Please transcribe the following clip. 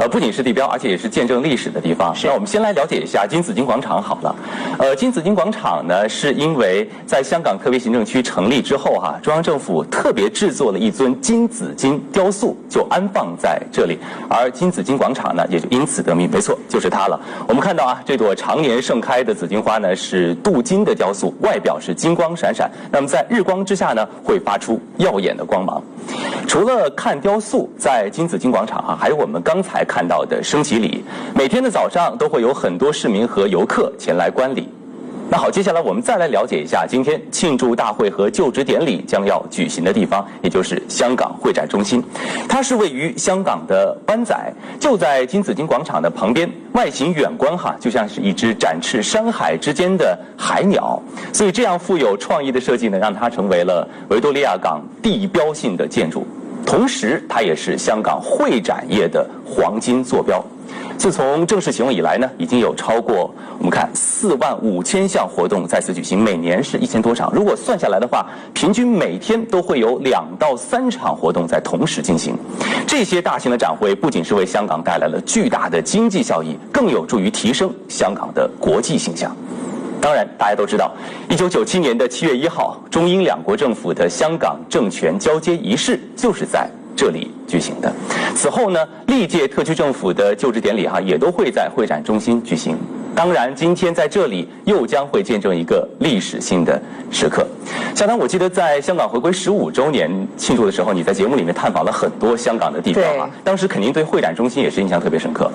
呃，不仅是地标，而且也是见证历史的地方。那我们先来了解一下金紫荆广场好了。呃，金紫荆广场呢，是因为在香港特别行政区成立之后哈，中央政府特别制作了一尊金紫荆雕塑，就安放在这里，而金紫荆广场呢，也就因此得名。没错，就是它了。我们看到啊，这朵常年盛开的紫荆花呢，是镀金的雕塑，外表是金光闪闪。那么在日光之下呢，会发出耀眼的光芒。除了看雕塑，在金紫荆广场啊，还有我们刚才看到的升旗礼。每天的早上都会有很多市民和游客前来观礼。那好，接下来我们再来了解一下今天庆祝大会和就职典礼将要举行的地方，也就是香港会展中心。它是位于香港的湾仔，就在金紫荆广场的旁边。外形远观哈，就像是一只展翅山海之间的海鸟。所以这样富有创意的设计呢，让它成为了维多利亚港地标性的建筑。同时，它也是香港会展业的黄金坐标。自从正式启用以来呢，已经有超过我们看四万五千项活动在此举行，每年是一千多场。如果算下来的话，平均每天都会有两到三场活动在同时进行。这些大型的展会不仅是为香港带来了巨大的经济效益，更有助于提升香港的国际形象。当然，大家都知道，一九九七年的七月一号，中英两国政府的香港政权交接仪式就是在。这里举行的。此后呢，历届特区政府的就职典礼哈也都会在会展中心举行。当然，今天在这里又将会见证一个历史性的时刻。小唐，我记得在香港回归十五周年庆祝的时候，你在节目里面探访了很多香港的地方啊，当时肯定对会展中心也是印象特别深刻。